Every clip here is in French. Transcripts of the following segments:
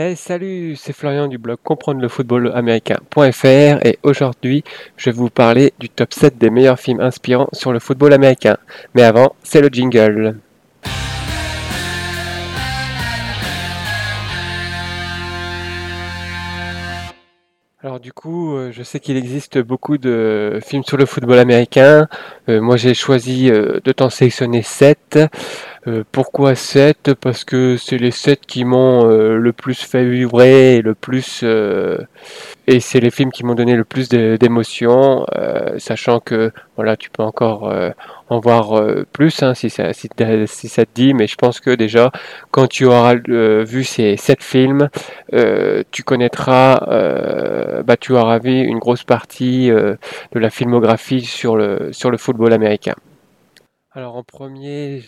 Hey, salut, c'est Florian du blog comprendre le football américain.fr et aujourd'hui je vais vous parler du top 7 des meilleurs films inspirants sur le football américain. Mais avant, c'est le jingle. Alors du coup, euh, je sais qu'il existe beaucoup de films sur le football américain. Euh, moi j'ai choisi euh, de t'en sélectionner 7. Pourquoi 7 Parce que c'est les 7 qui m'ont le plus fait vibrer et le plus et c'est les films qui m'ont donné le plus d'émotions, sachant que voilà, tu peux encore en voir euh, plus hein, si, ça, te dit, mais je pense que déjà, quand tu auras euh, vu ces sept films, euh, tu connaîtras, bah, tu auras vu une grosse partie de la filmographie sur le, sur le football américain. Alors en premier,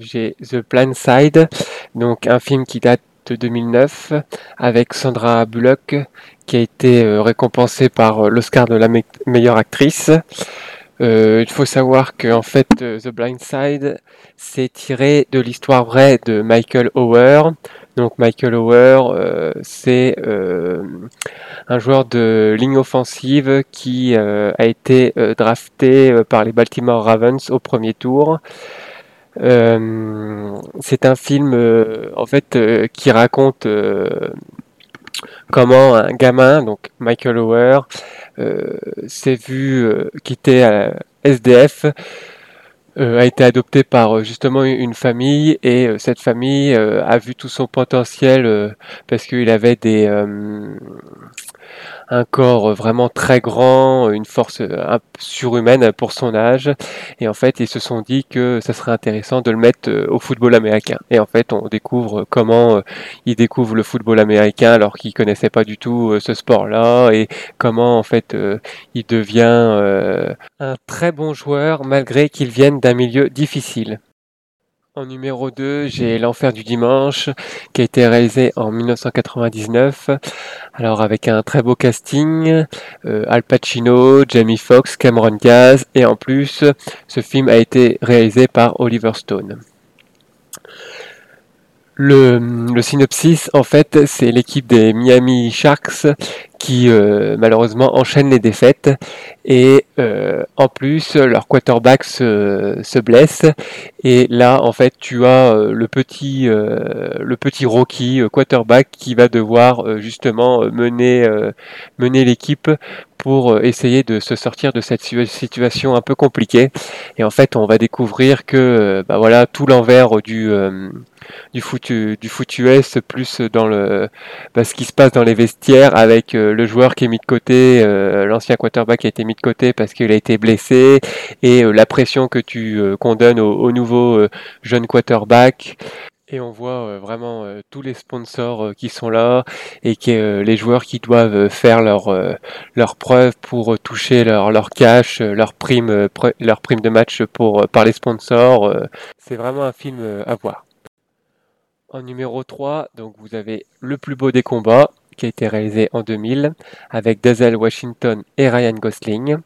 j'ai The Blind Side, donc un film qui date de 2009 avec Sandra Bullock qui a été récompensée par l'Oscar de la meilleure actrice. Euh, il faut savoir que en fait, euh, The Blind Side, c'est tiré de l'histoire vraie de Michael Ower. Donc Michael euh, c'est un joueur de ligne offensive qui a été drafté par les Baltimore Ravens au premier tour. c'est un film en fait qui raconte comment un gamin, donc Michael euh, s'est vu euh, quitter euh, SDF, a été adopté par justement une famille et cette famille a vu tout son potentiel parce qu'il avait des un corps vraiment très grand, une force euh, surhumaine pour son âge. Et en fait, ils se sont dit que ça serait intéressant de le mettre euh, au football américain. Et en fait, on découvre comment euh, il découvre le football américain alors qu'il connaissait pas du tout ce sport-là et comment en fait il devient un très bon joueur malgré qu'il vienne d'un milieu difficile. En numéro 2, j'ai L'Enfer du Dimanche, qui a été réalisé en 1999. Alors avec un très beau casting, euh, Al Pacino, Jamie Foxx, Cameron Diaz, et en plus, ce film a été réalisé par Oliver Stone. Le, synopsis, en fait, c'est l'équipe des Miami Sharks qui euh, malheureusement enchaîne les défaites et euh, en plus leur quarterback se, blesse et là en fait tu as euh, le petit le petit Rocky quarterback qui va devoir justement mener mener l'équipe pour essayer de se sortir de cette situation un peu compliquée et en fait on va découvrir que bah voilà tout l'envers du du foot du foot US plus dans le bah, ce qui se passe dans les vestiaires avec le joueur qui est mis de côté, euh, l'ancien quarterback qui a été mis de côté parce qu'il a été blessé, et euh, la pression que tu euh, qu'on donne au, nouveau jeune quarterback. Et on voit vraiment tous les sponsors qui sont là et que les joueurs qui doivent faire leur leur preuve pour toucher leur, leur cash, leur prime leur prime de match pour par les sponsors. C'est vraiment un film à voir. En numéro 3, donc vous avez le plus beau des combats qui a été réalisé en 2000 avec Denzel Washington et Ryan Gosling.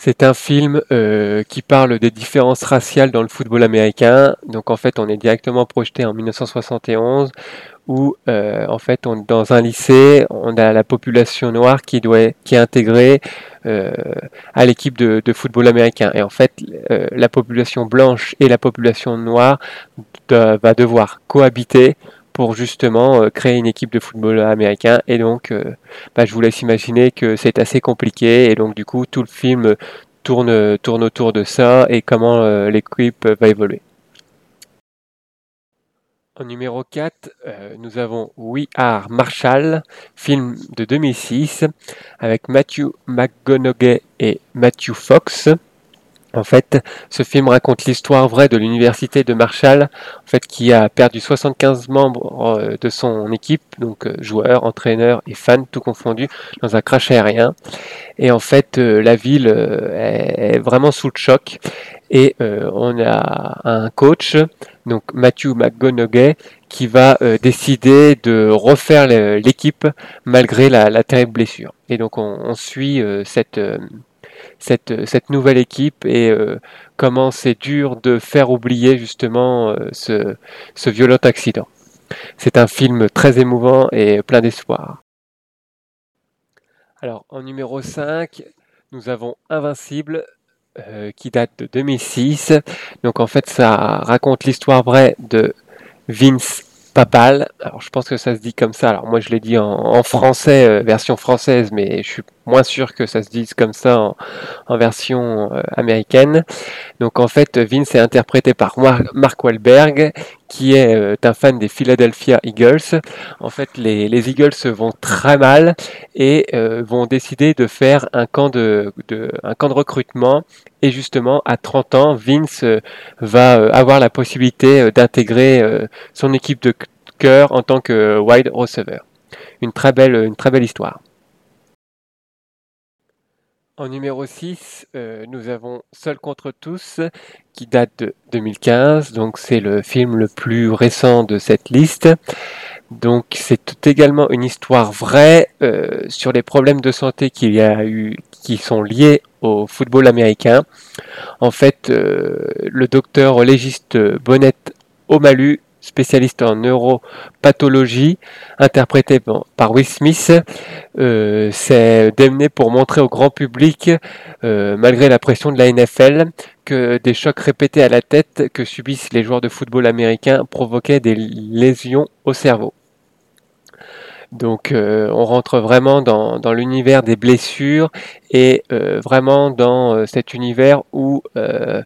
C'est un film euh, qui parle des différences raciales dans le football américain. Donc en fait, on est directement projeté en 1971 où euh, en fait, on, dans un lycée, on a la population noire qui doit qui est intégrée euh, à l'équipe de, de, football américain. Et en fait, la population blanche et la population noire va devoir cohabiter pour justement euh, créer une équipe de football américain. Et donc, euh, bah, je vous laisse imaginer que c'est assez compliqué. Et donc, du coup, tout le film tourne, tourne autour de ça et comment euh, l'équipe va évoluer. En numéro 4, nous avons We Are Marshall, film de 2006 avec Matthew McGonaghy et Matthew Fox. En fait, ce film raconte l'histoire vraie de l'université de Marshall, en fait, qui a perdu 75 membres euh, de son équipe, donc euh, joueurs, entraîneurs et fans, tout confondus, dans un crash aérien. Et en fait, euh, la ville est vraiment sous le choc. Et on a un coach, donc Matthew McGonaghy, qui va décider de refaire l'équipe malgré la, terrible blessure. Et donc on, on suit cette cette, cette nouvelle équipe et euh, comment c'est dur de faire oublier justement euh, ce, violent accident. C'est un film très émouvant et plein d'espoir. Alors en numéro 5, nous avons Invincible euh, qui date de 2006. Donc en fait ça raconte l'histoire vraie de Vince Papal. Alors je pense que ça se dit comme ça. Alors moi je l'ai dit en, français, euh, version française, mais je suis moins sûr que ça se dise comme ça en, version euh, américaine. Donc en fait, Vince est interprété par Mark Wahlberg, qui est euh, un fan des Philadelphia Eagles. En fait, les, Eagles vont très mal et euh, vont décider de faire un camp de, un camp de recrutement. Et justement, à 30 ans, Vince va avoir la possibilité d'intégrer son équipe de cœur en tant que wide receiver. Une très belle, une très belle histoire. En numéro 6, euh, nous avons Seul contre tous, qui date de 2015, donc c'est le film le plus récent de cette liste. Donc c'est également une histoire vraie euh, sur les problèmes de santé qu'il y a eu, qui sont liés au football américain. En fait, euh, le docteur légiste Bonnet Omalu spécialiste en neuropathologie, interprété par Will Smith, euh, s'est démené pour montrer au grand public, euh, malgré la pression de la NFL, que des chocs répétés à la tête que subissent les joueurs de football américains provoquaient des lésions au cerveau. Donc euh, on rentre vraiment dans, l'univers des blessures et euh, vraiment dans euh, cet univers où la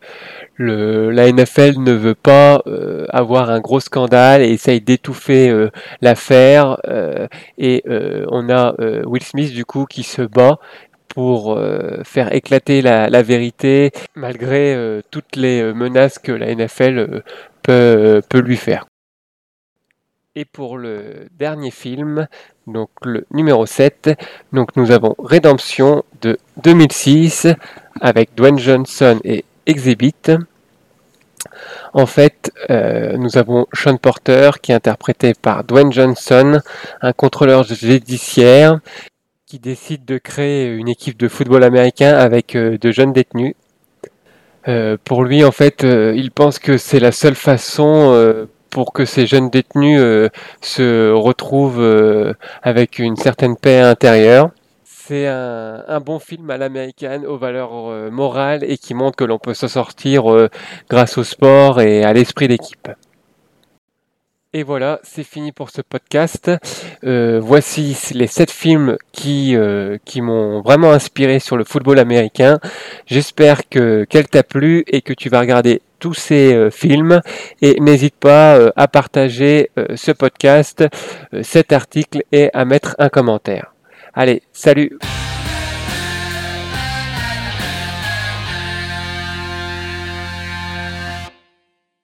NFL ne veut pas avoir un gros scandale et essaye d'étouffer l'affaire. et on a Will Smith du coup qui se bat pour faire éclater la, vérité malgré toutes les menaces que la NFL peut lui faire. Et pour le dernier film, donc le numéro 7, donc nous avons Rédemption de 2006 avec Dwayne Johnson et Exhibit. En fait, euh, nous avons Sean Porter qui est interprété par Dwayne Johnson, un contrôleur judiciaire qui décide de créer une équipe de football américain avec euh, de jeunes détenus. Euh, pour lui, en fait, il pense que c'est la seule façon pour que ces jeunes détenus euh, se retrouvent euh, avec une certaine paix intérieure. C'est un, bon film à l'américaine aux valeurs euh, morales et qui montre que l'on peut s'en sortir grâce au sport et à l'esprit d'équipe. Et voilà, c'est fini pour ce podcast. Voici les sept films qui, qui m'ont vraiment inspiré sur le football américain. J'espère que qu'elle t'a plu et que tu vas regarder tous ces euh, films. Et n'hésite pas à partager ce podcast, cet article et à mettre un commentaire. Allez, salut